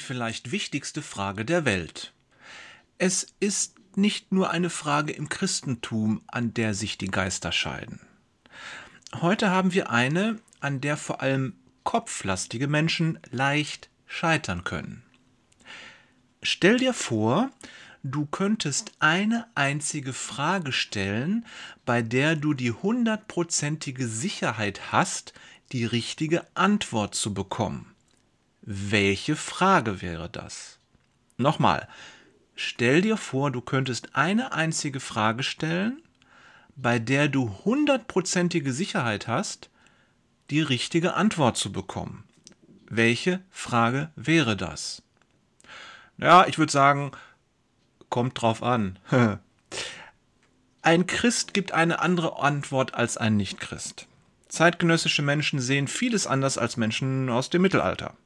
vielleicht wichtigste Frage der Welt. Es ist nicht nur eine Frage im Christentum, an der sich die Geister scheiden. Heute haben wir eine, an der vor allem kopflastige Menschen leicht scheitern können. Stell dir vor, du könntest eine einzige Frage stellen, bei der du die hundertprozentige Sicherheit hast, die richtige Antwort zu bekommen. Welche Frage wäre das? Nochmal, stell dir vor, du könntest eine einzige Frage stellen, bei der du hundertprozentige Sicherheit hast, die richtige Antwort zu bekommen. Welche Frage wäre das? Ja, ich würde sagen, kommt drauf an. ein Christ gibt eine andere Antwort als ein Nichtchrist. Zeitgenössische Menschen sehen vieles anders als Menschen aus dem Mittelalter.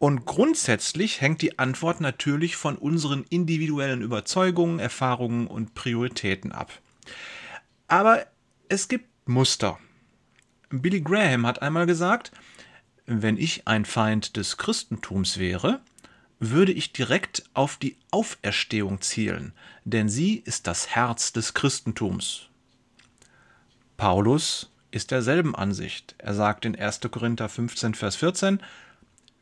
Und grundsätzlich hängt die Antwort natürlich von unseren individuellen Überzeugungen, Erfahrungen und Prioritäten ab. Aber es gibt Muster. Billy Graham hat einmal gesagt, wenn ich ein Feind des Christentums wäre, würde ich direkt auf die Auferstehung zielen, denn sie ist das Herz des Christentums. Paulus ist derselben Ansicht. Er sagt in 1. Korinther 15, Vers 14,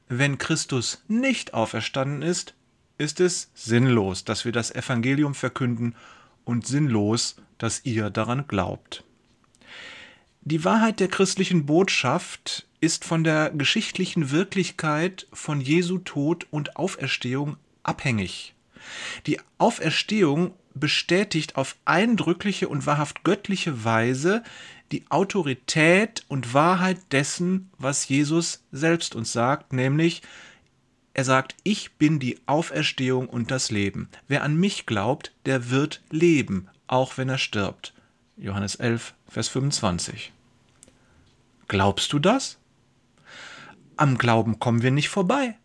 wenn Christus nicht auferstanden ist, ist es sinnlos, dass wir das Evangelium verkünden und sinnlos, dass ihr daran glaubt. Die Wahrheit der christlichen Botschaft ist von der geschichtlichen Wirklichkeit von Jesu Tod und Auferstehung abhängig. Die Auferstehung bestätigt auf eindrückliche und wahrhaft göttliche Weise die Autorität und Wahrheit dessen, was Jesus selbst uns sagt, nämlich er sagt, ich bin die Auferstehung und das Leben. Wer an mich glaubt, der wird leben, auch wenn er stirbt. Johannes 11, Vers 25. Glaubst du das? Am Glauben kommen wir nicht vorbei.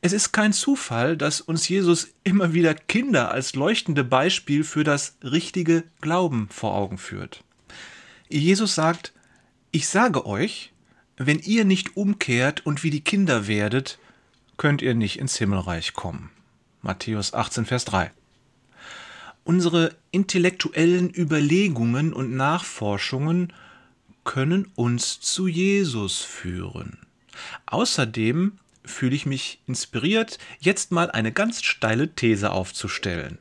Es ist kein Zufall, dass uns Jesus immer wieder Kinder als leuchtende Beispiel für das richtige Glauben vor Augen führt. Jesus sagt, ich sage euch, wenn ihr nicht umkehrt und wie die Kinder werdet, könnt ihr nicht ins Himmelreich kommen. Matthäus 18, Vers 3. Unsere intellektuellen Überlegungen und Nachforschungen können uns zu Jesus führen. Außerdem fühle ich mich inspiriert, jetzt mal eine ganz steile These aufzustellen.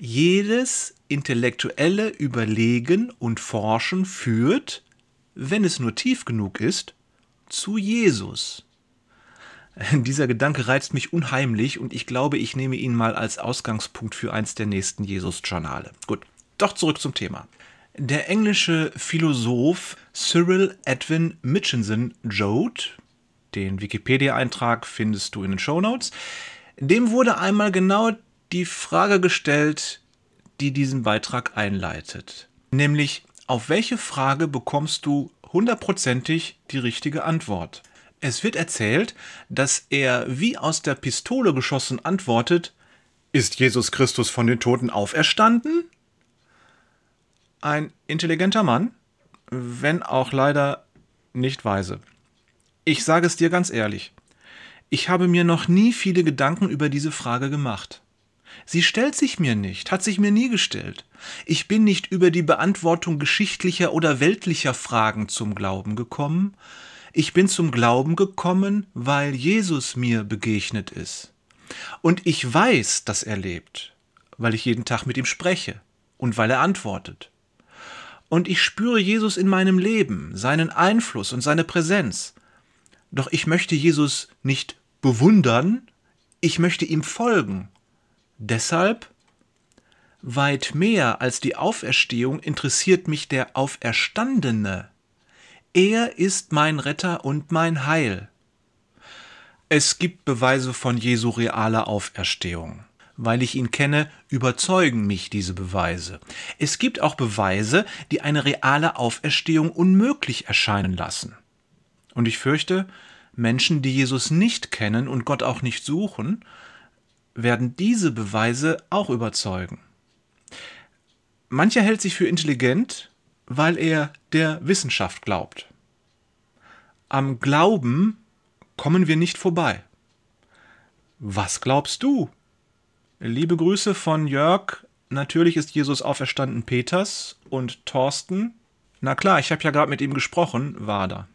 Jedes intellektuelle Überlegen und Forschen führt, wenn es nur tief genug ist, zu Jesus. Dieser Gedanke reizt mich unheimlich und ich glaube, ich nehme ihn mal als Ausgangspunkt für eins der nächsten Jesus-Journale. Gut, doch zurück zum Thema. Der englische Philosoph Cyril Edwin Mitchinson Joad, den Wikipedia-Eintrag findest du in den Show Notes, dem wurde einmal genau die Frage gestellt, die diesen Beitrag einleitet. Nämlich, auf welche Frage bekommst du hundertprozentig die richtige Antwort? Es wird erzählt, dass er wie aus der Pistole geschossen antwortet, ist Jesus Christus von den Toten auferstanden? ein intelligenter Mann, wenn auch leider nicht weise. Ich sage es dir ganz ehrlich, ich habe mir noch nie viele Gedanken über diese Frage gemacht. Sie stellt sich mir nicht, hat sich mir nie gestellt. Ich bin nicht über die Beantwortung geschichtlicher oder weltlicher Fragen zum Glauben gekommen. Ich bin zum Glauben gekommen, weil Jesus mir begegnet ist. Und ich weiß, dass er lebt, weil ich jeden Tag mit ihm spreche und weil er antwortet und ich spüre Jesus in meinem Leben, seinen Einfluss und seine Präsenz. Doch ich möchte Jesus nicht bewundern, ich möchte ihm folgen. Deshalb weit mehr als die Auferstehung interessiert mich der Auferstandene. Er ist mein Retter und mein Heil. Es gibt Beweise von Jesu realer Auferstehung weil ich ihn kenne, überzeugen mich diese Beweise. Es gibt auch Beweise, die eine reale Auferstehung unmöglich erscheinen lassen. Und ich fürchte, Menschen, die Jesus nicht kennen und Gott auch nicht suchen, werden diese Beweise auch überzeugen. Mancher hält sich für intelligent, weil er der Wissenschaft glaubt. Am Glauben kommen wir nicht vorbei. Was glaubst du? Liebe Grüße von Jörg. Natürlich ist Jesus auferstanden Peters und Thorsten. Na klar, ich habe ja gerade mit ihm gesprochen, war da.